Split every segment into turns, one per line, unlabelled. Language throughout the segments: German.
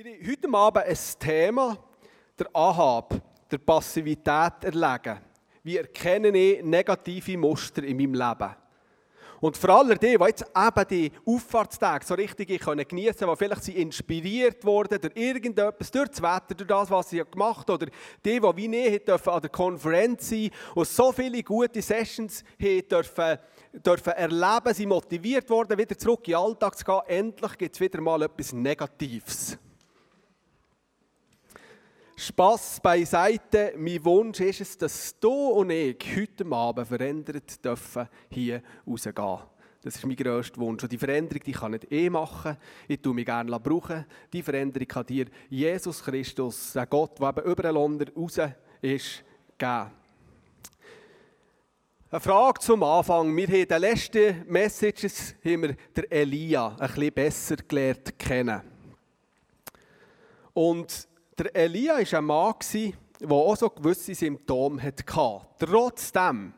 Wir haben heute Abend ein Thema, der Ahab, der Passivität erlegen. Wie erkenne ich negative Muster in meinem Leben? Und für alle die, die jetzt eben die Auffahrtstage so richtig geniessen können, die vielleicht sie inspiriert wurden durch irgendetwas, durch das Wetter, durch das, was sie gemacht haben, oder die, die wie nie dürfen an der Konferenz sein und so viele gute Sessions dürfen, dürfen erleben, sie motiviert worden, wieder zurück in den Alltag zu gehen, endlich gibt es wieder mal etwas Negatives. Spass beiseite. Mein Wunsch ist es, dass du und ich heute Abend verändert dürfen hier rausgehen. Das ist mein grösster Wunsch. Und die Veränderung die kann ich eh machen. Ich tue mich gerne brauchen. Die Veränderung kann dir Jesus Christus, der Gott, der eben überall unter raus ist, geben. Eine Frage zum Anfang. Wir haben in den letzten Messages haben wir den Elia ein bisschen besser gelernt kennen. Und der Elia war ein Mann, der auch so gewisse Symptome hatte. Trotzdem,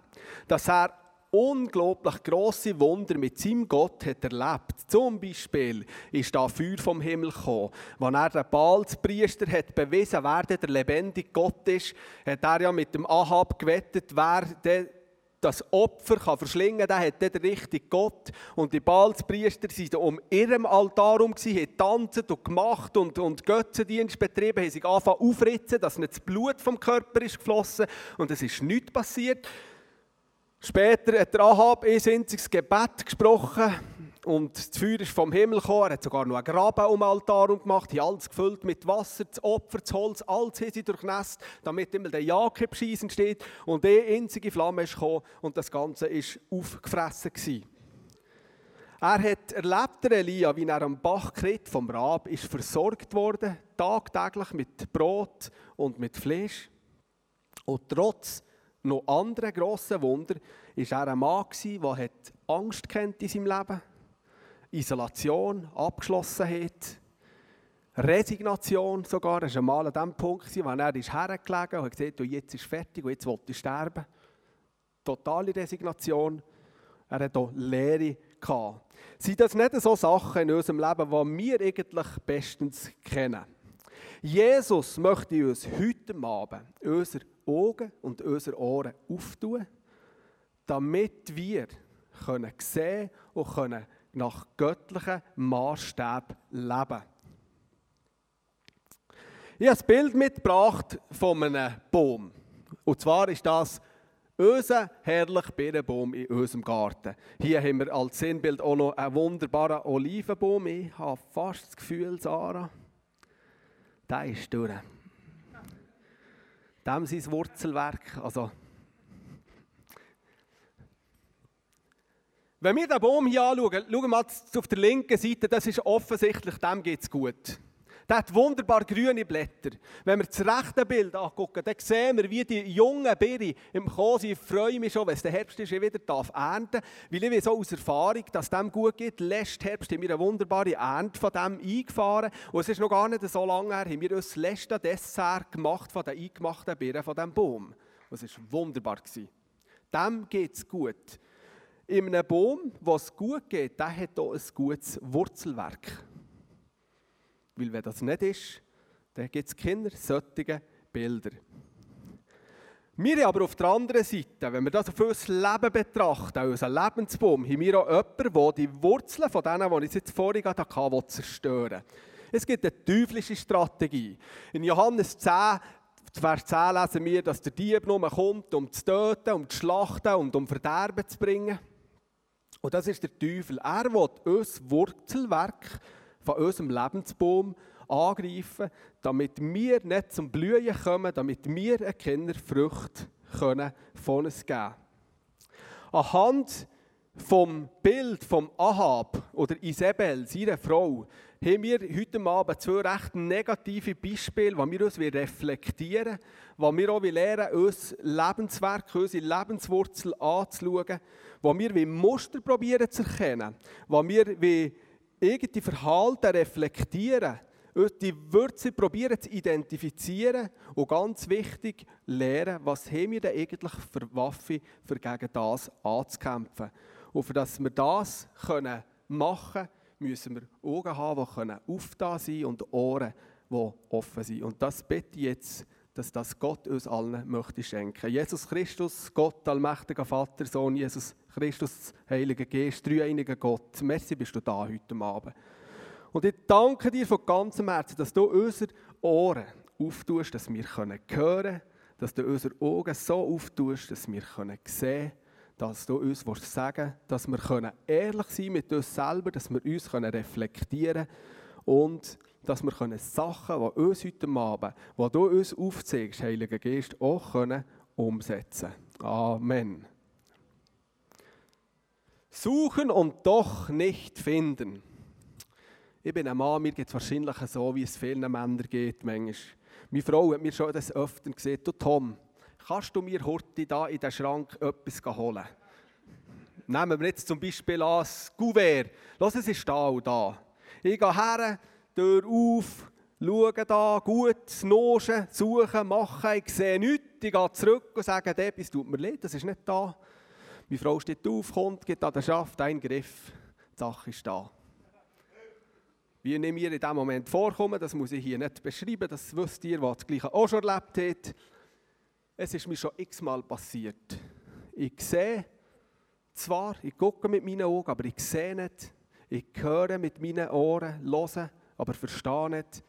dass er unglaublich grosse Wunder mit seinem Gott hat erlebt. Zum Beispiel ist da Feuer vom Himmel gekommen. Als er den Baalspriester hat bewiesen, wer der lebendige Gott ist, hat er ja mit dem Ahab gewettet, wer der das Opfer kann verschlingen kann, hat der richtige Gott. Und die Balzpriester waren um ihrem Altar herum, haben getanzt und gemacht und, und Götzendienst betrieben, haben sich angefangen aufritzen, dass nicht das Blut vom Körper ist geflossen und es ist nichts passiert. Später hat der Ahab ein einziges Gebet gesprochen und das Feuer ist vom Himmel gekommen. Er hat sogar noch einen Graben um den Altar gemacht, hat alles gefüllt mit Wasser, das Opfer, das Holz, alles haben sie durchnässt, damit immer der Jagdbescheiss entsteht. Und eine einzige Flamme ist gekommen und das Ganze war aufgefressen. Gewesen. Er hat erlebt, Elia, wie er am Bach vom Rab, ist versorgt worden, tagtäglich mit Brot und mit Fleisch. Und trotz noch anderen grossen Wunder war er ein Mann, der Angst kennt in seinem Leben Isolation, Abgeschlossenheit, Resignation sogar. Er war mal an dem Punkt, wo er ist hergelegen und hat gesagt, jetzt ist fertig und jetzt will ich sterben. Totale Resignation. Er hat auch Leere gehabt. Sind das nicht so Sachen in unserem Leben, die wir eigentlich bestens kennen? Jesus möchte uns heute Abend unsere Augen und unsere Ohren auftun, damit wir können sehen und können nach göttlichen Maßstäben leben. Ich habe ein Bild mitgebracht von einem Baum. Und zwar ist das unser herrlicher Birnenbaum in unserem Garten. Hier haben wir als Sinnbild auch noch einen wunderbaren Olivenbaum. Ich habe fast das Gefühl, Sarah, der ist durch. Dem sein Wurzelwerk, also Wenn wir den Baum hier anschauen, schauen wir mal auf der linken Seite, das ist offensichtlich, dem geht es gut. Der hat wunderbar grüne Blätter. Wenn wir das rechte Bild angucken, dann sehen wir, wie die jungen Beere im sind. Ich freue mich schon, wenn es der Herbst ist, ich wieder darf ernten Weil ich weiß aus Erfahrung, dass es dem gut geht. Letzten Herbst haben wir eine wunderbare Ernte von dem eingefahren. Und es ist noch gar nicht so lange her, haben wir uns das letzte Dessert gemacht von den eingemachten Beeren von diesem Baum. Und es war wunderbar. Dem geht es gut. In einem Baum, was gut geht, der hat auch ein gutes Wurzelwerk. Weil wenn das nicht ist, dann gibt es keine solchen Bilder. Wir aber auf der anderen Seite, wenn wir das auf unser Leben betrachten, unser Lebensbaum, haben wir auch jemanden, der die Wurzeln von denen, die ich jetzt vorhin hatte, zerstören Es gibt eine teuflische Strategie. In Johannes 10, Vers 10 lesen wir, dass der Dieb nur kommt, um zu töten, um zu schlachten und um Verderben zu bringen. Und das ist der Teufel. Er will uns Wurzelwerk von unserem Lebensbaum angreifen, damit wir nicht zum Blühen kommen, damit wir keine Frucht können von uns geben Anhand vom Bild vom Ahab oder Isabel, seiner Frau, haben wir heute Abend zwei recht negative Beispiele, die wir uns reflektieren wollen, die wir auch lernen, unser Lebenswerk, unsere Lebenswurzel anzuschauen, wo wir Muster probieren zu erkennen, wo wir wie irgendwie Verhalten reflektieren, die Wurzel probieren zu identifizieren und ganz wichtig, lernen, was haben wir denn eigentlich für Waffen, für gegen das anzukämpfen. Und für dass wir das können machen können, müssen wir Augen haben, die können aufda sein und Ohren, die offen sind. Und das bitte ich jetzt, dass das Gott uns allen möchte schenken. Jesus Christus, Gott, allmächtiger Vater, Sohn, Jesus Christus, Heiliger Geist, dreieiniger Gott. Merci, bist du da heute Abend. Und ich danke dir von ganzem Herzen, dass du unsere Ohren auftust, dass wir hören können, dass du unsere Augen so auftust, dass wir sehen können, dass du uns sagen willst, dass wir ehrlich sein mit uns selber, dass wir uns reflektieren können und dass wir Sachen, die uns heute Abend, die du uns aufzeigst, Heiliger Geist, auch können umsetzen Amen. Suchen und doch nicht finden. Ich bin ein Mann, mir geht es wahrscheinlich so, wie es vielen Männern geht manchmal. Meine Frau hat mir schon das öfter gesagt, du Tom, kannst du mir heute da in den Schrank etwas holen? Nehmen wir jetzt zum Beispiel an das Kuvert. Lass es ist da und da. Ich gehe her, Tür auf, schaue da, gut, noschen, suchen, machen, ich sehe nichts. Ich gehe zurück und sage, etwas tut mir leid, das ist nicht da. Meine Frau steht auf, kommt, geht an den Schaft, ein Griff, die Sache ist da. Wie ich mir in diesem Moment vorkomme, das muss ich hier nicht beschreiben, das wisst ihr, was das Gleiche auch schon erlebt hat. Es ist mir schon x-mal passiert. Ich sehe zwar, ich gucke mit meinen Augen, aber ich sehe nicht. Ich höre mit meinen Ohren, höre, aber verstehe nicht.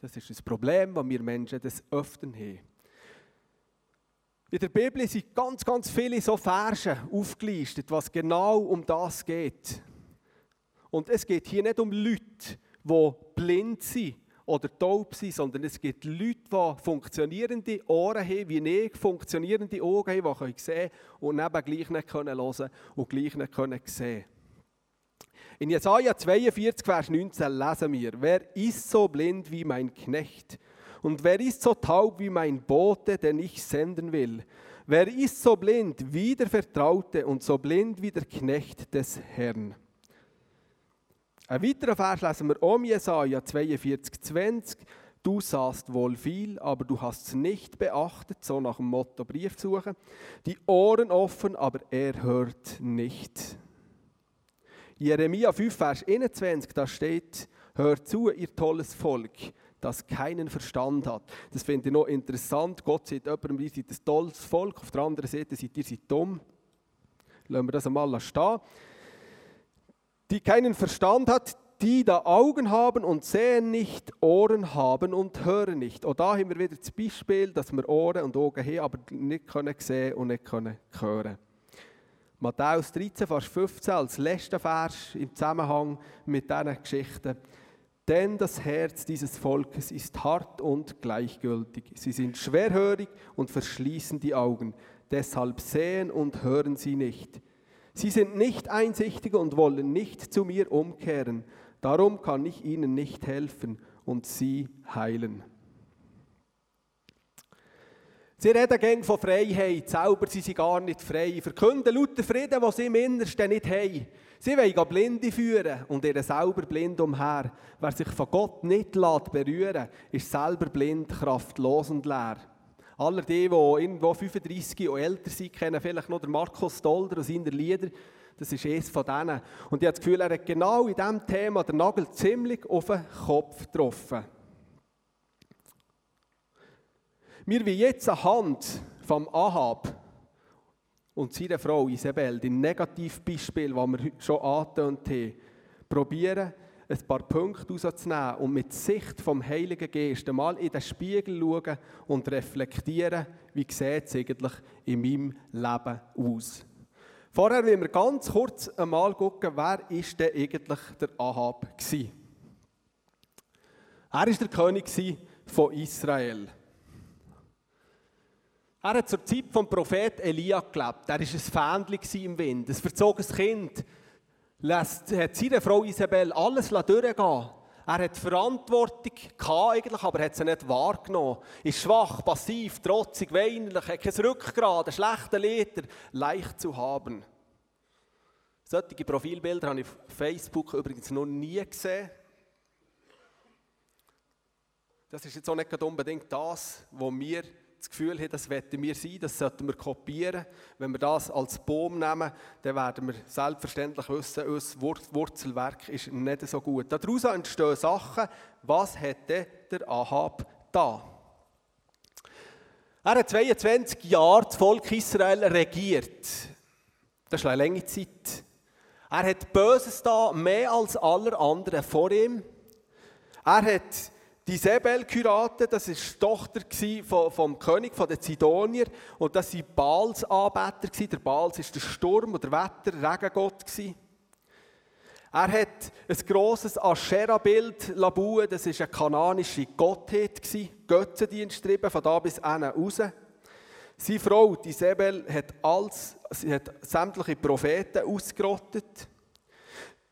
Das ist das Problem, das wir Menschen das öfter haben. In der Bibel sind ganz, ganz viele so Verse aufgelistet, was genau um das geht. Und es geht hier nicht um Leute, die blind sind oder taub sind, sondern es gibt Leute, die funktionierende Ohren haben, wie ich, funktionierende Augen haben, die sehen können und neben gleich nicht hören können und gleich nicht können sehen In Jesaja 42, Vers 19 lesen wir, wer ist so blind wie mein Knecht? Und wer ist so taub wie mein Bote, den ich senden will? Wer ist so blind wie der Vertraute und so blind wie der Knecht des Herrn? Ein weiterer Vers lesen wir um Jesaja 42, 20. Du sahst wohl viel, aber du hast es nicht beachtet, so nach dem Motto Brief suchen. Die Ohren offen, aber er hört nicht. Jeremia 5, Vers 21, da steht, hört zu, ihr tolles Volk, das keinen Verstand hat. Das finde ich noch interessant. Gott sagt jemandem, ihr seid ein tolles Volk, auf der anderen Seite seid ihr seid dumm. Lassen wir das einmal stehen die keinen Verstand hat, die da Augen haben und sehen nicht, Ohren haben und hören nicht. Auch da haben wir wieder das Beispiel, dass wir Ohren und Augen haben, aber nicht können sehen und nicht können hören. Matthäus 13, Vers 15 als letzter Vers im Zusammenhang mit diesen Geschichten. Denn das Herz dieses Volkes ist hart und gleichgültig. Sie sind schwerhörig und verschließen die Augen. Deshalb sehen und hören sie nicht. Sie sind nicht einsichtig und wollen nicht zu mir umkehren. Darum kann ich ihnen nicht helfen und sie heilen. Sie reden gegen von Freiheit, selber sind sie gar nicht frei. Verkünden lauter Frieden, was sie im Innersten nicht haben. Sie wollen Blinde führen und ihre selber blind umher. Wer sich von Gott nicht berühren lässt, ist selber blind, kraftlos und leer. Alle die, die irgendwo 35 und älter sind, kennen vielleicht noch den Markus Dolder und seine Lieder. Das ist eines von denen. Und ich habe das Gefühl, er hat genau in diesem Thema den Nagel ziemlich auf den Kopf getroffen. Wir wie jetzt anhand vom Ahab und seiner Frau Isabel, die Negativbeispiel, die wir schon angetönt haben, probieren, ein paar Punkte rauszunehmen und mit Sicht vom Heiligen Geist mal in den Spiegel schauen und reflektieren, wie sieht es eigentlich in meinem Leben aus. Vorher wollen wir ganz kurz einmal schauen, wer ist denn eigentlich der Ahab war. Er war der König von Israel. Er hat zur Zeit vom Prophet Elia gelebt. Er war ein Fähnchen im Wind, ein verzogenes Kind lässt, hat seine Frau Isabel alles durchgehen er hat Verantwortung eigentlich, aber hat sie nicht wahrgenommen. Ist schwach, passiv, trotzig, weinerlich, hat kein Rückgrat, ein schlechter Leiter, leicht zu haben. Solche Profilbilder habe ich auf Facebook übrigens noch nie gesehen. Das ist jetzt auch nicht unbedingt das, was wir das Gefühl haben, das wollen wir sein, das sollten wir kopieren. Wenn wir das als Baum nehmen, dann werden wir selbstverständlich wissen, unser Wurzelwerk ist nicht so gut. Daraus entstehen Sachen, was hätte der Ahab da? Er hat 22 Jahre das Volk Israel regiert. Das ist eine lange Zeit. Er hat Böses da, mehr als alle anderen vor ihm. Er hat die Sebel geheiratet, das war die Tochter vom, König, den Zidonier. Und das waren Baals Anbeter. Der Baals war der Sturm und der Wetter, der Regengott. Er hat ein grosses Aschera-Bild bauen, das war eine kananische Gottheit, Götzendienst getrieben, von da bis hinten raus. Seine Frau, die Sebel, hat, alles, sie hat sämtliche Propheten ausgerottet.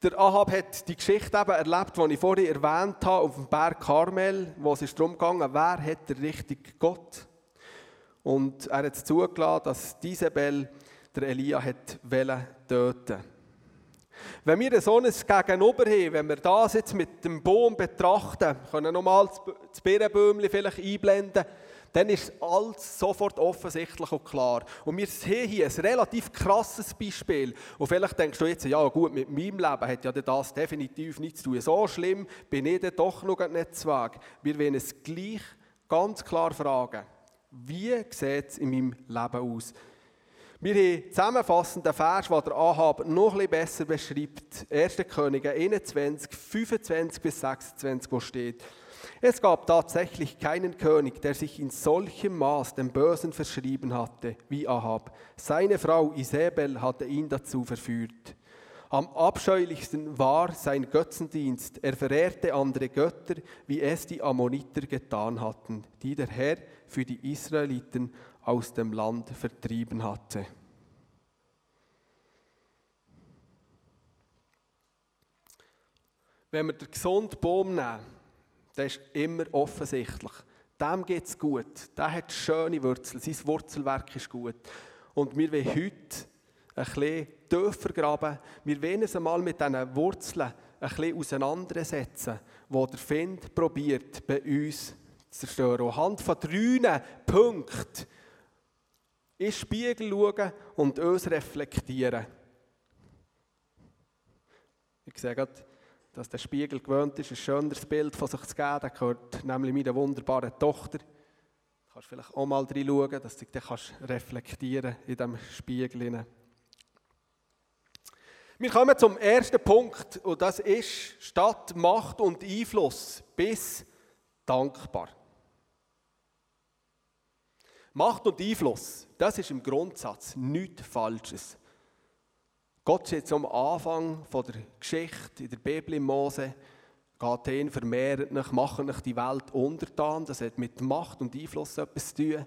Der Ahab hat die Geschichte eben erlebt, die ich vorhin erwähnt habe, auf dem Berg Karmel, wo es darum ging, wer hat der richtige Gott. Und er hat zugelassen, dass Isabel der Elia hat töten Wenn wir so ein Gegenüber haben, wenn wir das jetzt mit dem Baum betrachten, können wir nochmal das Birnenbäumchen vielleicht einblenden, dann ist alles sofort offensichtlich und klar. Und wir sehen hier ein relativ krasses Beispiel. Und vielleicht denkst du jetzt, ja gut, mit meinem Leben hat ja das definitiv nichts zu tun. So schlimm bin ich dann doch noch nicht zu Weg. Wir wollen es gleich ganz klar fragen. Wie sieht es in meinem Leben aus? Wir haben zusammenfassenden Vers, der der Ahab noch etwas besser beschreibt. 1. Könige 21, 25 bis 26, wo steht, es gab tatsächlich keinen König, der sich in solchem Maß dem Bösen verschrieben hatte wie Ahab. Seine Frau Isabel hatte ihn dazu verführt. Am abscheulichsten war sein Götzendienst. Er verehrte andere Götter, wie es die Ammoniter getan hatten, die der Herr für die Israeliten aus dem Land vertrieben hatte. Wenn wir den gesunden Baum nehmen, das ist immer offensichtlich. Dem geht es gut. Der hat schöne Wurzeln. Sein Wurzelwerk ist gut. Und wir wollen heute ein bisschen tiefer graben. Wir wollen uns einmal mit diesen Wurzeln ein bisschen auseinandersetzen, wo der Find probiert, bei uns zu zerstören. Anhand von drei Punkten in den Spiegel schauen und uns reflektieren. Ich sehe gerade, dass der Spiegel gewöhnt ist, ein schöneres Bild von sich zu geben. Der gehört nämlich meiner wunderbaren Tochter. Du kannst vielleicht auch mal reinschauen, dass du dich kannst reflektieren in diesem Spiegel. Wir kommen zum ersten Punkt und das ist statt Macht und Einfluss bis dankbar. Macht und Einfluss, das ist im Grundsatz nichts Falsches. Gott sagt am Anfang der Geschichte in der Bibel im Mose, geht hin, vermehrt mich, machen euch die Welt untertan. Das hat mit Macht und Einfluss etwas zu tun.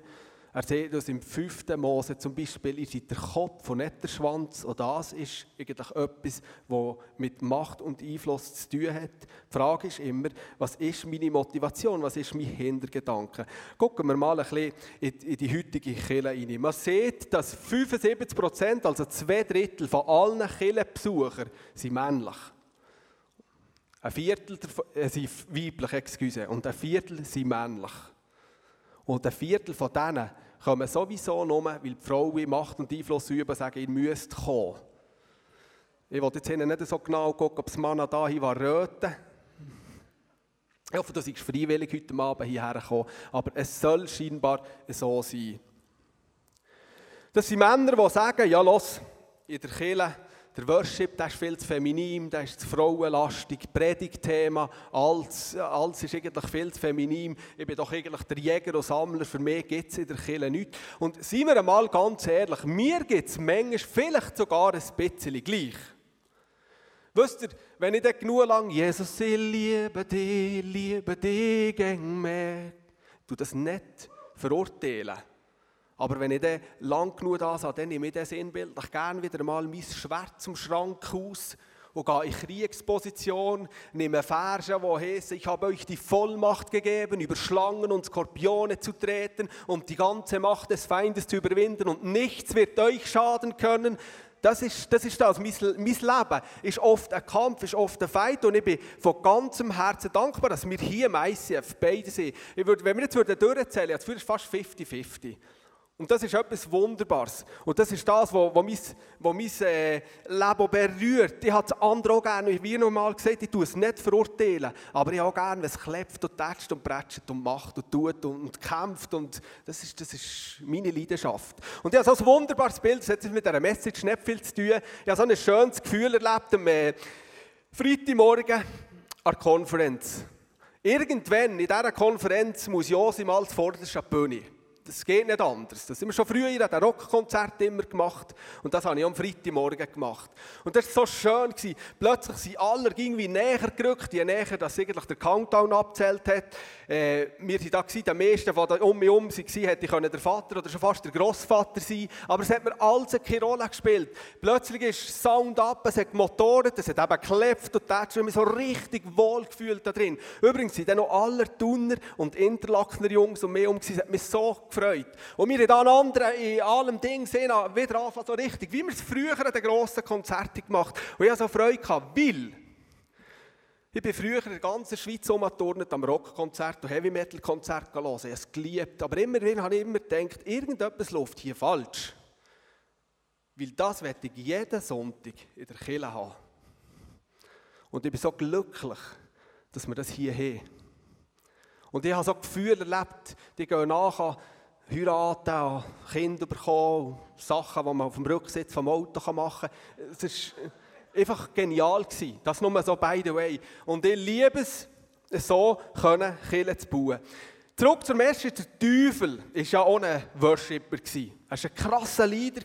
Er sieht uns im fünften Mose zum Beispiel, seid der Kopf und nicht der Schwanz. Und das ist eigentlich etwas, was mit Macht und Einfluss zu tun hat. Die Frage ist immer, was ist meine Motivation, was ist mein Hintergedanke? Gucken wir mal ein bisschen in die heutige Kirche rein. Man sieht, dass 75 Prozent, also zwei Drittel von allen Kirchenbesuchern, sind männlich. Ein Viertel äh, sind weiblich, excuse, und ein Viertel sind männlich. Und ein Viertel von denen kommen sowieso nur, weil die Frauen Macht und Einfluss üben sagen, ihr müsst kommen. Ich wollte jetzt nicht so genau gucken, ob das Mann da hier war röten. Ich hoffe, du seid freiwillig heute Abend hierher gekommen, aber es soll scheinbar so sein. Das sind Männer, die sagen, ja los, in der Kirche der Worship, der ist viel zu feminin, der ist zu frauenlastig, Predigtthema, alles, alles ist eigentlich viel zu feminin. Ich bin doch eigentlich der Jäger und Sammler, für mich gibt es in der Kirche nichts. Und seien wir einmal ganz ehrlich, mir gibt es manchmal vielleicht sogar ein bisschen gleich. Wisst ihr, wenn ich dann genug lang Jesus, ich liebe dich, liebe dich, gäng mehr, du das nicht verurteilen. Aber wenn ich dann lang genug da sage, dann nehme ich das sinnbildlich gerne wieder mal mein Schwert zum Schrank aus und gehe in Kriegsposition, nehme Verse, wo heißt, ich habe euch die Vollmacht gegeben, über Schlangen und Skorpione zu treten und die ganze Macht des Feindes zu überwinden und nichts wird euch schaden können. das ist, das ist das. Mein, mein Leben ist oft ein Kampf, ist oft ein Fight und ich bin von ganzem Herzen dankbar, dass wir hier im ICF beide sind. Ich würde, wenn wir jetzt durchzählen, jetzt ist es fast 50-50. Und das ist etwas Wunderbares. Und das ist das, was, mein, was mein äh, Leben berührt. Ich habe es andere auch gerne, wie normal gesagt, ich tue es nicht verurteilen. Aber ich habe auch gerne, wenn es klebt und tätscht und prätscht und macht und tut und, und, kämpft. Und das ist, das ist meine Leidenschaft. Und ich habe so ein wunderbares Bild, das hat mit dieser Message nicht viel zu tun. Ich habe so ein schönes Gefühl erlebt am äh, Freitagmorgen an der Konferenz. Irgendwann in dieser Konferenz muss Josim als vorderste Bühne das geht nicht anders. Das haben wir schon früher in den Rockkonzert immer gemacht und das habe ich am Freitagmorgen gemacht. Und das war so schön. Gewesen. Plötzlich sind alle irgendwie näher gerückt, je näher dass eigentlich der Countdown abzählt hat. Äh, wir waren da, gewesen, der meiste, der da um mich herum war, hätte können der Vater oder schon fast der Großvater sein Aber es hat mir alles keine Rolle gespielt. Plötzlich ist Sound ab, es hat gemotoret, es hat eben geklebt und da habe mich so richtig wohl gefühlt da drin. Übrigens sind dann noch alle Tunner und Interlakener Jungs um mich herum, es hat mich so gefreut gefreut. Und wir haben andere in allem Ding sehen, wieder anfangen, so richtig, wie wir es früher an den grossen Konzerten gemacht Und ich hatte so Freude, gehabt, weil ich bin früher in der ganzen Schweiz umgeturnt am Rockkonzert und Heavy-Metal-Konzert hören. Ich habe es geliebt. Aber immer wieder habe ich immer gedacht, irgendetwas läuft hier falsch. Weil das werde ich jeden Sonntag in der Kirche haben. Und ich bin so glücklich, dass wir das hier haben. Und ich habe so Gefühle erlebt, die gehen nachher heiraten, Kinder bekommen, Sachen, die man auf dem Rücksitz vom Auto machen kann. Es war einfach genial. Gewesen. Das nur so by the way. Und ich liebe es, so können Kirchen zu bauen. Zurück zur Message, der Teufel war ja auch ein Worshipper. Er war ein krasser Leader.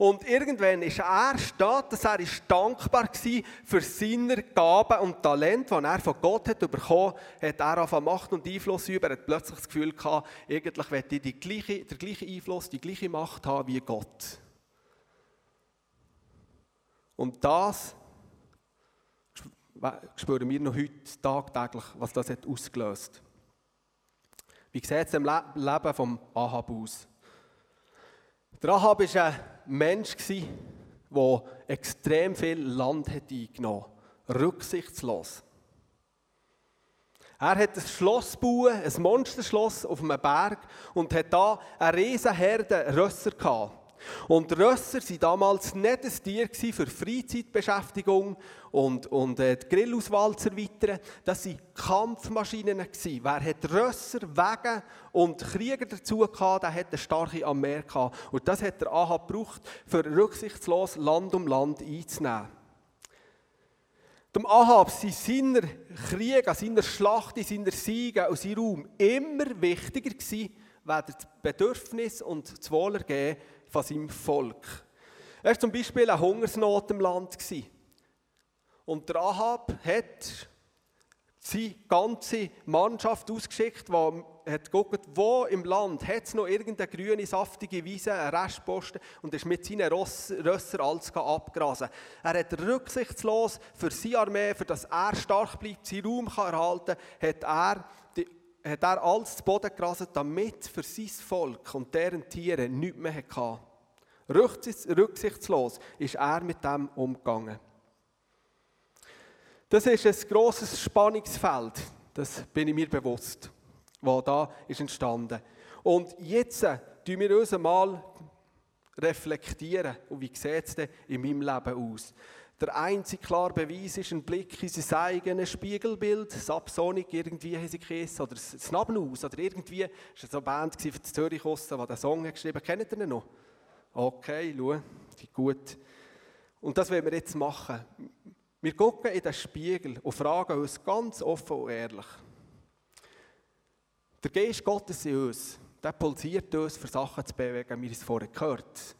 Und irgendwann ist er steht, dass er ist dankbar war für seine Gaben und Talente, die er von Gott hat bekommen hat. er auf Macht und Einfluss über. Er hat plötzlich das Gefühl gehabt, eigentlich möchte ich die gleiche, den gleichen Einfluss, die gleiche Macht haben wie Gott. Und das spüren wir noch heute tagtäglich, was das hat ausgelöst Wie sieht es im Leben vom Ahab aus? Der Ahab war ein Mensch, der extrem viel Land eingenommen hat. Rücksichtslos. Er hat ein Schloss gebaut, ein Monsterschloss auf einem Berg und hat da eine riesen Herde Rösser gehabt. Und Rösser waren damals nicht ein Tier für Freizeitbeschäftigung und, und äh, die Grillauswahl zu erweitern. Das waren Kampfmaschinen. Gewesen. Wer hat Rösser, Wege und Krieger dazu gehabt, der hat eine starke Armee gehabt. Und das hat der Ahab gebraucht, für rücksichtslos Land um Land einzunehmen. Dem Ahab sind seine Kriege, seine Schlachten, seine Siege und sein Raum immer wichtiger gewesen, weder das Bedürfnis und das Wohlergehen von seinem Volk. Er war zum Beispiel eine Hungersnot im Land. Und der Ahab hat seine ganze Mannschaft ausgeschickt, die hat geguckt, wo im Land hat es noch irgendeine grüne, saftige Wiese, einen Restposten und ist mit seinen Rössern alles abgrasen. Er hat rücksichtslos für seine Armee, für dass er stark bleibt, seinen Raum kann erhalten hat er, hat er alles zu Boden gerasen, damit für sein Volk und deren Tiere nichts mehr hatte. Rücksichtslos ist er mit dem umgegangen. Das ist ein grosses Spannungsfeld, das bin ich mir bewusst, was da ist entstanden. Und jetzt tun wir uns mal reflektieren. Und wie sieht es denn in meinem Leben aus? Der einzige klare Beweis ist ein Blick in sein eigenes Spiegelbild. Subsonic irgendwie geheißen, oder Snabnus, oder irgendwie. Das war so eine Band die Zürich, die den Song geschrieben hat. Kennt ihr den noch? Okay, schau, gut. Und das wollen wir jetzt machen. Wir gucken in den Spiegel und fragen uns ganz offen und ehrlich. Der Geist Gottes in uns, der pulsiert uns, für Sachen zu bewegen, wie wir es vorher gehört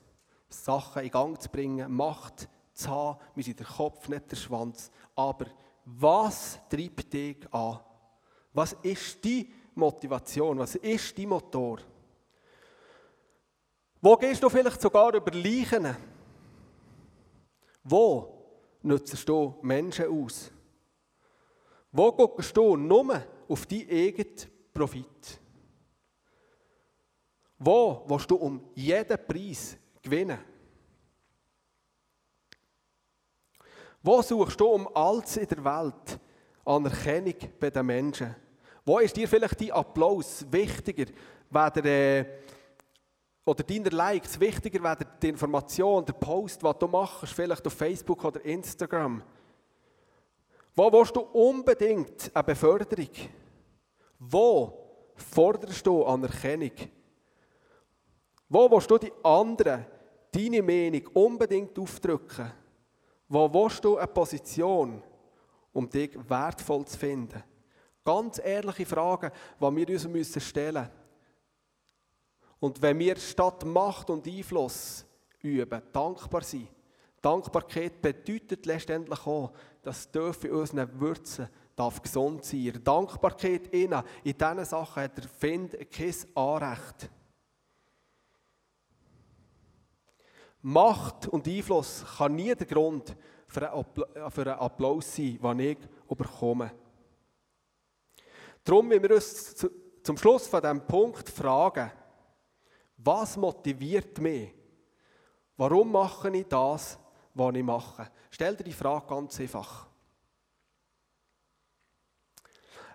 Sachen in Gang zu bringen, Macht zu haben. Wir sind der Kopf, nicht der Schwanz. Aber was treibt dich an? Was ist die Motivation? Was ist die Motor? Wo gehst du vielleicht sogar über Leichen? Wo nützt du Menschen aus? Wo guckst du nur auf deinen eigenen Profit? Wo willst du um jeden Preis gewinnen? Wo suchst du um alles in der Welt Anerkennung bei den Menschen? Wo ist dir vielleicht dein Applaus wichtiger, weder, äh, oder deine Likes wichtiger, weder die Information, der Post, was du machst, vielleicht auf Facebook oder Instagram? Wo willst du unbedingt eine Beförderung? Wo forderst du Anerkennung? Wo willst du die anderen, deine Meinung unbedingt aufdrücken? Wo willst du eine Position, um dich wertvoll zu finden? Ganz ehrliche Fragen, die wir uns müssen stellen müssen. Und wenn wir statt Macht und Einfluss üben, dankbar sind, Dankbarkeit bedeutet letztendlich auch, dass dürfen unseren Würzen darf gesund sein. In Dankbarkeit innen, in diesen Sachen hat der Find kein Anrecht. Macht und Einfluss kann nie der Grund für einen Applaus sein, den ich bekomme. Darum müssen wir uns zum Schluss von diesem Punkt fragen, was motiviert mich? Warum mache ich das, was ich mache? Stell dir die Frage ganz einfach.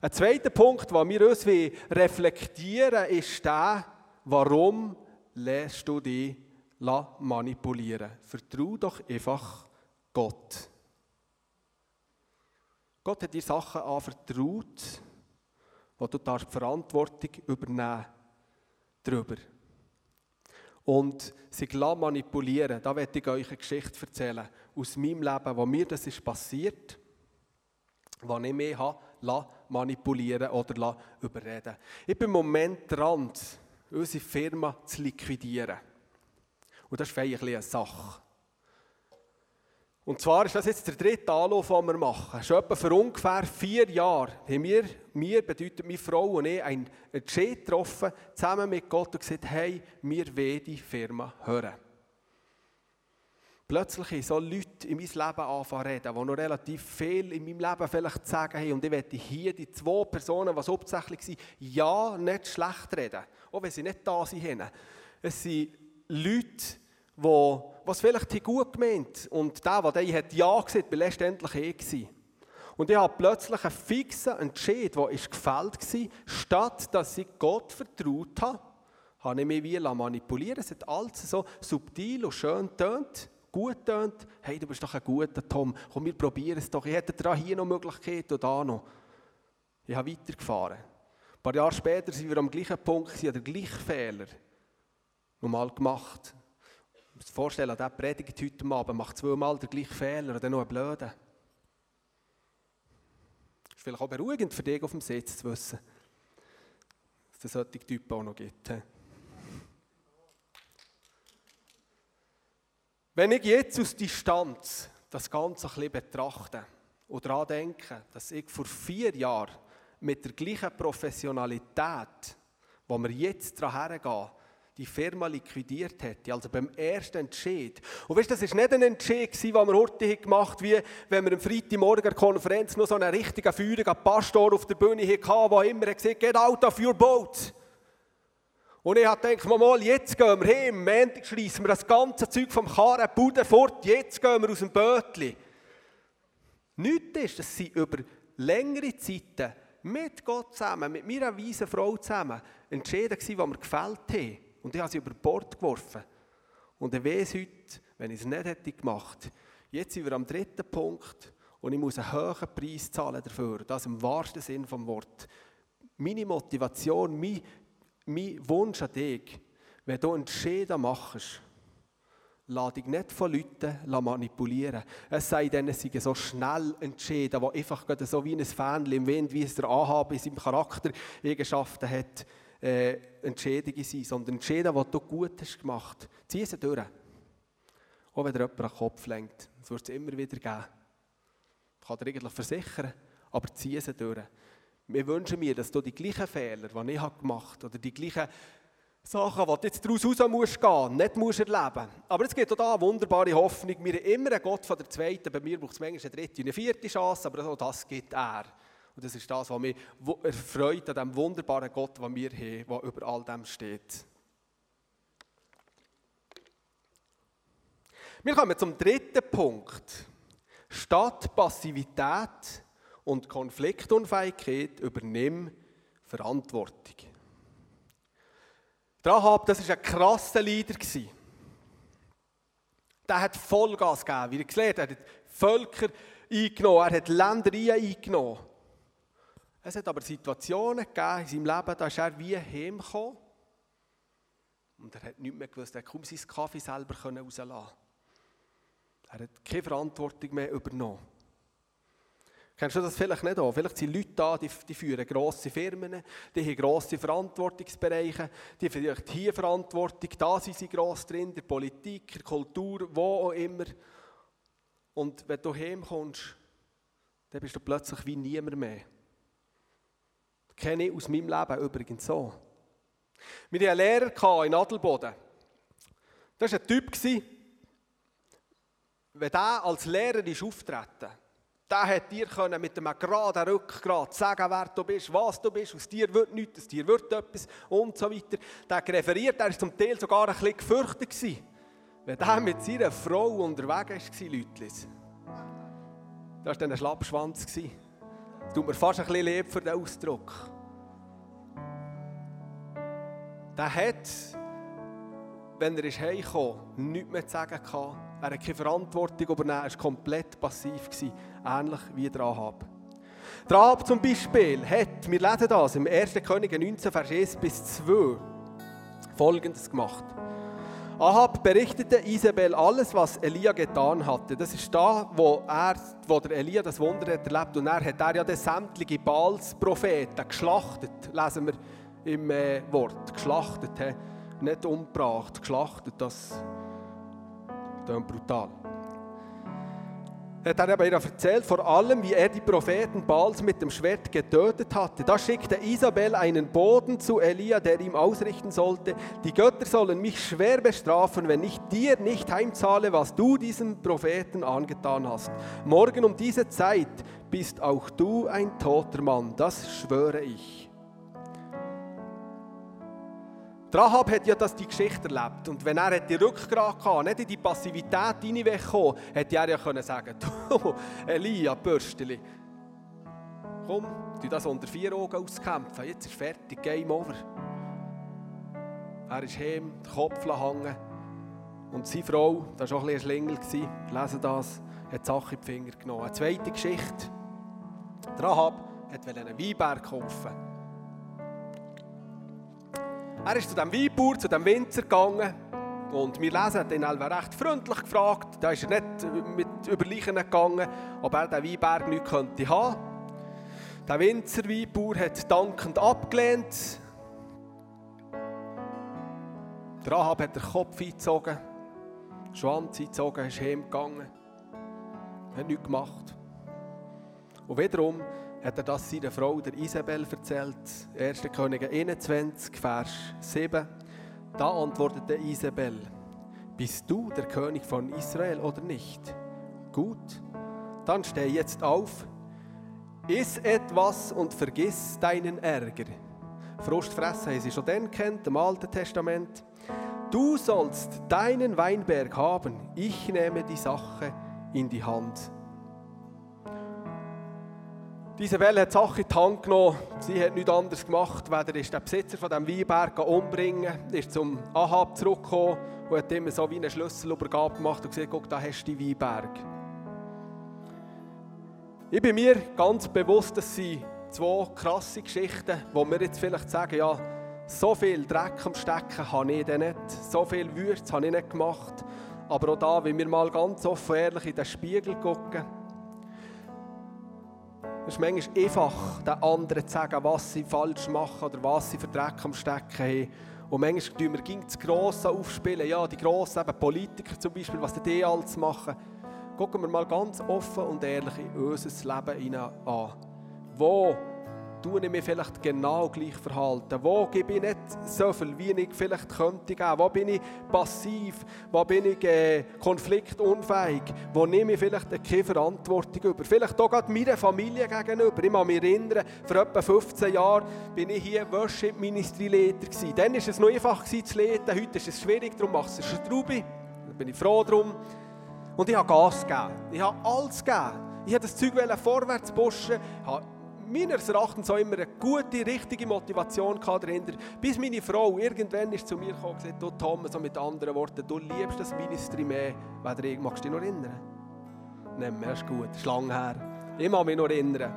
Ein zweiter Punkt, den wir uns reflektieren ist der, warum lässt du dich manipulieren? Vertrau doch einfach Gott. Gott hat dir Sachen anvertraut, wo du die Verantwortung übernehmen darüber. Und sich manipulieren, da werde ich euch eine Geschichte erzählen aus meinem Leben, wo mir das ist passiert, wo ich mich habe manipulieren oder überreden Ich bin im Moment dran, unsere Firma zu liquidieren. Und das ist eigentlich eine Sache. Und zwar ist das jetzt der dritte Anlauf, den wir machen. Schon etwa vor ungefähr vier Jahren haben wir, mir bedeutet meine Frau und ich, einen Entscheid getroffen, zusammen mit Gott und gesagt, hey, wir wollen die Firma hören. Plötzlich so Leute in mein Leben anfangen reden, die noch relativ viel in meinem Leben vielleicht sagen haben. Und ich werde hier die zwei Personen, die hauptsächlich sind, ja, nicht schlecht reden. Auch wenn sie nicht da sind. Es sind Leute, die was vielleicht gut gemeint und der, der dann hat Ja gesagt, war letztendlich eh. Und ich habe plötzlich einen fixen Entscheid, der ist gefällt war, statt dass ich Gott vertraut habe, habe ich mich wie manipulieren Es hat alles so subtil und schön tönt, gut tönt. Hey, du bist doch ein guter Tom, komm, wir probieren es doch. Ich hätte da hier noch Möglichkeit und da noch. Ich habe weitergefahren. Ein paar Jahre später sind wir am gleichen Punkt, habe den gleichen Fehler nochmal gemacht musst dir vorstellen, der predigt heute Abend, macht zweimal den gleichen Fehler dann noch einen blöden. Ist vielleicht auch beruhigend für dich auf dem Sitz zu wissen, dass es solche Typen auch noch gibt. Wenn ich jetzt aus Distanz das Ganze ein bisschen betrachte und daran denke, dass ich vor vier Jahren mit der gleichen Professionalität, wo wir jetzt daran hergehen, die Firma liquidiert hätte, also beim ersten Entscheid. Und weißt, das ist nicht ein Entscheid, den wir heute gemacht haben, wie wenn wir am Freitagmorgen der Konferenz noch so einen richtigen feurigen Pastor auf der Bühne hatten, der immer gesagt hat, get out of your boat. Und ich gedacht, mal, jetzt gehen wir hin, am Montag schließen wir das ganze Zeug vom Karren, Bude fort, jetzt gehen wir aus dem Bötli. Nichts ist, dass sie über längere Zeiten mit Gott zusammen, mit meiner weisen Frau zusammen, entschieden waren, die wir gefällt haben. Und ich habe sie über Bord geworfen. Und ich weiß heute, wenn ich es nicht hätte gemacht, jetzt sind wir am dritten Punkt und ich muss einen hohen Preis zahlen dafür. Das im wahrsten Sinn des Wortes. Meine Motivation, mein, mein Wunsch an dich, wenn du Entscheidungen machst, lade dich nicht von Leuten manipulieren. Es sei denn, es seien so schnell entschieden, die einfach so wie ein Fan im Wind, wie es der Ahab in seinem Charakter Eigenschaften hat, äh, Entschädigungen sind, sondern Entscheidungen, die du gut hast gemacht. Zieh sie durch. Auch wenn dir jemand den Kopf lenkt. Das wird es immer wieder geben. Ich kann dir eigentlich versichern, aber zieh sie durch. Wir wünschen mir, dass du die gleichen Fehler, die ich gemacht habe, oder die gleichen Sachen, die du jetzt daraus raus musst gehen, nicht musst erleben. Aber es gibt auch da eine wunderbare Hoffnung. Wir haben immer einen Gott von der zweiten, bei mir braucht es manchmal eine dritte und eine vierte Chance, aber auch das gibt er. Und das ist das, was mich erfreut an dem wunderbaren Gott, den wir haben, der über all dem steht. Wir kommen zum dritten Punkt. Statt Passivität und Konfliktunfähigkeit übernimm Verantwortung. Rahab, das war ein krasser Leader. Der hat Vollgas gegeben, wie er gelernt hat. Er hat Völker eingenommen, er hat Ländereien eingenommen. Es hat aber Situationen gegeben in seinem Leben, da ist er wie heimgekommen und er hat nichts mehr gewusst, er kaum seinen Kaffee selber rauslassen. Er hat keine Verantwortung mehr übernommen. Kennst du das vielleicht nicht auch? Vielleicht sind Leute da, die, die führen grosse Firmen, die haben grosse Verantwortungsbereiche, die vielleicht hier Verantwortung, da sind sie gross drin, der Politik, der Kultur, wo auch immer. Und wenn du heimkommst, dann bist du plötzlich wie niemand mehr. Kenne ich aus meinem Leben übrigens so. Wir hatten einen Lehrer in Adelboden. Das war ein Typ, wenn der als Lehrer ist auftreten der hat dir können mit einem geraden Rückgrat sagen, wer du bist, was du bist, aus dir wird nichts, aus dir wird etwas und so weiter. Der referiert, er war zum Teil sogar ein bisschen gefürchtet. Wenn der mit seiner Frau unterwegs war, Leute. Das war dann ein Schlappschwanz. Tut mir fast ein bisschen leid für den Ausdruck. Der hat, wenn er ist heimkam, nichts mehr zu sagen gehabt. Er hat keine Verantwortung übernommen, er war komplett passiv. Gewesen, ähnlich wie der Ahab. Der Ahab zum Beispiel hat, wir lesen das im 1. Könige 19, Vers 1 bis 2, Folgendes gemacht. Ahab berichtete Isabel alles, was Elia getan hatte. Das ist da, wo, er, wo der Elia das Wunder hat erlebt. Und er hat er ja den sämtliche Baals-Propheten geschlachtet, lesen wir im äh, Wort. Geschlachtet, he? nicht umgebracht, geschlachtet, das ist brutal hat er aber erzählt, vor allem, wie er die Propheten Baals mit dem Schwert getötet hatte. Da schickte Isabel einen Boden zu Elia, der ihm ausrichten sollte, die Götter sollen mich schwer bestrafen, wenn ich dir nicht heimzahle, was du diesem Propheten angetan hast. Morgen um diese Zeit bist auch du ein toter Mann, das schwöre ich. Rahab hat ja das die Geschichte erlebt. Und wenn er die Rückgrat hatte, nicht in die Passivität hineingekommen, hätte er ja können sagen du, Elia, Bürsteli, komm, du das unter vier Augen auskämpfen, jetzt ist fertig, Game over. Er ist heim, den Kopf hängen und seine Frau, das war auch ein bisschen ein Schlingel, lesen das, hat die Sache in die Finger genommen. Eine zweite Geschichte. Rahab wollte einen Weinberg kaufen. Er ist zu dem Weinbauer, zu dem Winzer gegangen und wir lesen, den Elva recht freundlich gefragt. Da ist er nicht mit Überleichen gegangen, ob er den Weinberg nicht könnte haben. Der Winzer-Weinbauer hat dankend abgelehnt. Der Rahab hat den Kopf eingezogen, den Schwanz eingezogen, ist heimgegangen. Hat nichts gemacht. Und wiederum hat er das seiner Frau, der Isabel, erzählt. 1. Könige 21, Vers 7. Da antwortete Isabel, bist du der König von Israel oder nicht? Gut, dann steh jetzt auf, iss etwas und vergiss deinen Ärger. Frustfressen haben sie schon dann kennt, im Alten Testament. Du sollst deinen Weinberg haben, ich nehme die Sache in die Hand. Isabel hat die Sache in die Hand genommen. Sie hat nichts anderes gemacht, weder ist der Besitzer von diesem Weinberg umbringen, ist zum Ahab zurückgekommen und hat immer so wie eine Schlüsselübergabe gemacht und gesagt, guck, da hast du die Weinberg. Ich bin mir ganz bewusst, dass sie zwei krasse Geschichten, wo wir jetzt vielleicht sagen, ja, so viel Dreck am Stecken habe ich nicht, so viel Würze habe ich nicht gemacht. Aber auch da, wenn wir mal ganz offen ehrlich in den Spiegel gucken, es ist manchmal einfach, den anderen zu sagen, was sie falsch machen oder was sie für Dreck am Stecken haben. Und manchmal tun wir gegen das Grosse aufspielen. Ja, die grossen eben Politiker zum Beispiel, was die alles machen. Gucken wir mal ganz offen und ehrlich in unser Leben an. Wo tue ich mich vielleicht genau gleich verhalten? Wo gebe ich nicht so viel, wie ich vielleicht könnte geben? Wo bin ich passiv? Wo bin ich äh, konfliktunfähig? Wo nehme ich vielleicht keine Verantwortung über? Vielleicht auch gerade meiner Familie gegenüber. Ich kann mich erinnern, vor etwa 15 Jahren bin ich hier Worship-Ministry-Leiter Dann war es noch einfach zu leiten, heute ist es schwierig, darum macht es eine Straube. Da bin ich froh drum. Und ich habe Gas gegeben. Ich habe alles gegeben. Ich habe das Zeug vorwärts pushen. Habe meines Erachtens auch immer eine gute, richtige Motivation dahinter. Bis meine Frau irgendwann ist zu mir gekommen und gesagt, du Tom, so mit anderen Worten, du liebst das Ministry mehr, weder ich. Magst du dich noch erinnern? Nein, das ist gut, das ist lang her. Ich mag mich noch erinnern.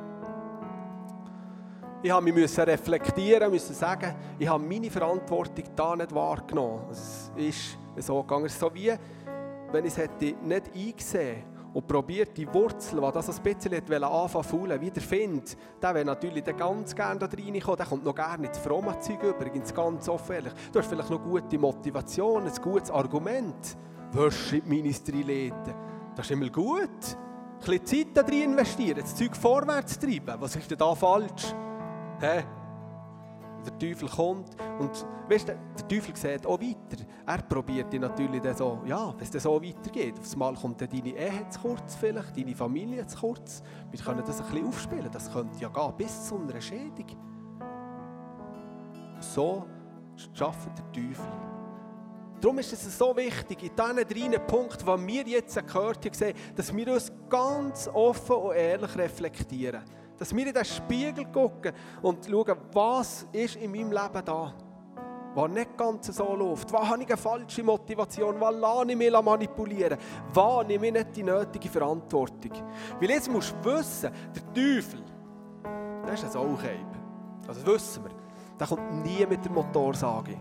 Ich habe mich reflektieren, müssen sagen, ich habe meine Verantwortung da nicht wahrgenommen. Es ist so gegangen. Es ist so wie, wenn ich es hätte nicht eingesehen und probiert die Wurzel, die das ein bisschen anfangen faulen, wieder findet, der wäre natürlich ganz gerne da reinkommen. Der kommt noch gerne ins fromme Zeug übrigens, ganz offen. Du hast vielleicht noch gute Motivation, ein gutes Argument. Worship-Ministry leiten. Das ist immer gut. Ein bisschen Zeit da drin investieren, das Zeug vorwärts treiben. Was ist denn da falsch? Hä? Der Teufel kommt und weißt der Teufel sieht auch weiter. Er probiert dich natürlich dann so, ja, wenn es so weitergeht. Aufs Mal kommt dann deine Ehe zu kurz vielleicht, deine Familie zu kurz. Wir können das ein bisschen aufspielen. Das könnte ja gehen bis zu einer Schädigung. So schafft der Teufel. Darum ist es so wichtig, in diesen drei Punkten, die wir jetzt gehört haben, dass wir uns ganz offen und ehrlich reflektieren. Dass wir in den Spiegel gucken und schauen, was ist in meinem Leben da, was nicht ganz so läuft. Was habe ich eine falsche Motivation? Was lasse ich mich manipulieren? Was nehme ich nicht die nötige Verantwortung? Weil jetzt musst du wissen, der Teufel, das ist ein Sauchheib. Also das wissen wir. Der kommt nie mit der Motorsage.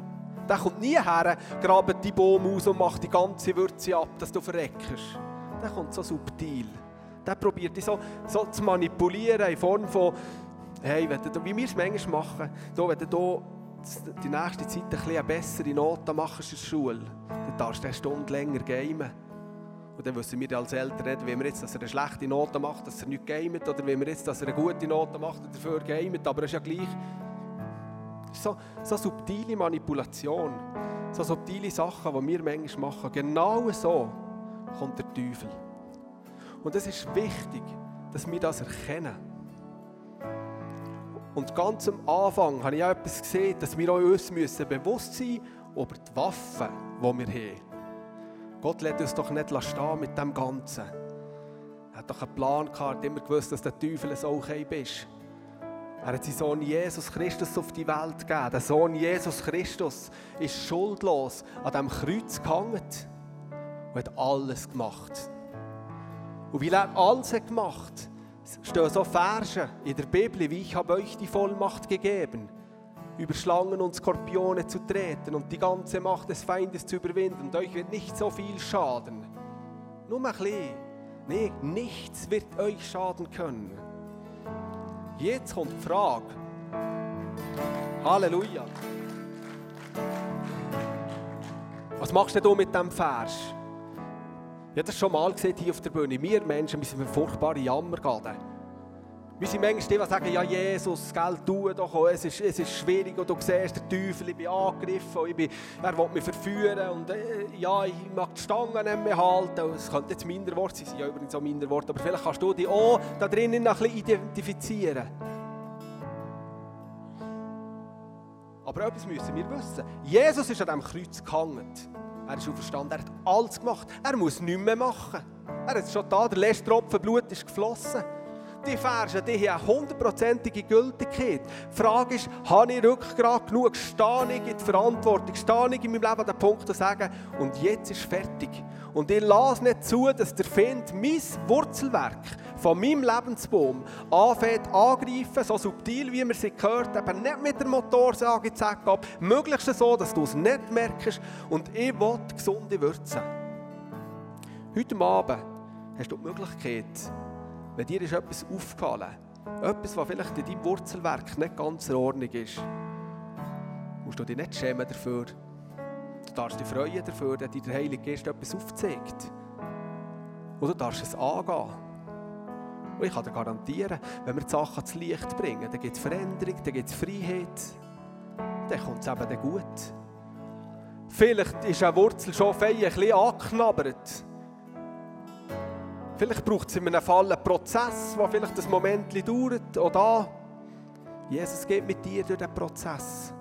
Der kommt nie her, grabt die Baum aus und macht die ganze Würze ab, dass du verreckst. Der kommt so subtil der probiert dich so, so zu manipulieren in Form von, hey, wenn du, wie wir es manchmal machen, so, wenn du die nächste Zeit ein bisschen eine bessere Note machst in der Schule, dann darfst du eine Stunde länger gamen. Und dann wissen wir als Eltern nicht, wie wir jetzt, dass er eine schlechte Note macht, dass er nicht gamet, oder wie wir jetzt, dass er eine gute Note macht und dafür gamet, aber es ist ja gleich. So, so subtile Manipulation, so subtile Sachen, die wir manchmal machen, genau so kommt der Teufel. Und es ist wichtig, dass wir das erkennen. Und ganz am Anfang habe ich auch etwas gesehen, dass wir uns müssen bewusst sein über die Waffen, die wir haben. Gott lässt uns doch nicht stehen mit dem Ganzen. Er hat doch einen Plan gehabt, immer gewusst, dass der Teufel ein okay ist. Er hat seinen Sohn Jesus Christus auf die Welt gegeben. Der Sohn Jesus Christus ist schuldlos an diesem Kreuz gehangen und hat alles gemacht. Und weil er alles hat gemacht hat, stehen so Verse in der Bibel, wie ich habe euch die Vollmacht gegeben, über Schlangen und Skorpione zu treten und die ganze Macht des Feindes zu überwinden. Und euch wird nicht so viel schaden. Nur ein bisschen. Nee, nichts wird euch schaden können. Jetzt kommt die Frage. Halleluja. Was machst du mit dem Vers? Ich habe das schon mal gesehen hier auf der Bühne. Wir Menschen, wir sind eine furchtbare Jammergaden. Wir sind manchmal die, die sagen, ja Jesus, Geld tu doch, auch. es ist, es ist schwierig und du siehst, der Teufel, ich bin angegriffen, ich bin, er will mich verführen und äh, ja, ich mag die Stangen nicht mehr halten. Es könnte jetzt minder Wort sein, sind ja übrigens auch minder Worte, aber vielleicht kannst du dich auch da drinnen ein bisschen identifizieren. Aber etwas müssen wir wissen. Jesus ist an diesem Kreuz gehangen. Er ist auferstanden, er hat alles gemacht. Er muss nichts mehr machen. Er es schon da, der letzte Tropfen Blut ist geflossen. Die Verse, die haben eine hundertprozentige Gültigkeit. Die Frage ist, habe ich Rückgrat genug? Stehe ich in die Verantwortung? Stehe ich in meinem Leben an den Punkt zu sagen, und jetzt ist fertig. Und ich lasse nicht zu, dass der Feind mein Wurzelwerk von meinem Lebensbaum anfängt angreifen, so subtil, wie man sie gehört, eben nicht mit der Motorsage zack ab, möglichst so, dass du es nicht merkst. Und ich will gesunde Würze. Heute Abend hast du die Möglichkeit, wenn dir ist etwas aufgefallen etwas, was vielleicht in deinem Wurzelwerk nicht ganz in Ordnung ist, musst du dich nicht schämen dafür. Du darfst dich freuen dafür, dass dir der Heilige Geist etwas aufzeigt. Und du darfst es angehen. Und ich kann dir garantieren, wenn wir die Sachen ans Licht bringen, dann gibt es Veränderung, dann gibt es Freiheit. Dann kommt es eben gut. Vielleicht ist eine Wurzel schon fein ein bisschen angeknabbert. Vielleicht braucht es in einem Fall einen Prozess, der vielleicht ein Moment dauert. Oder Jesus geht mit dir durch diesen Prozess.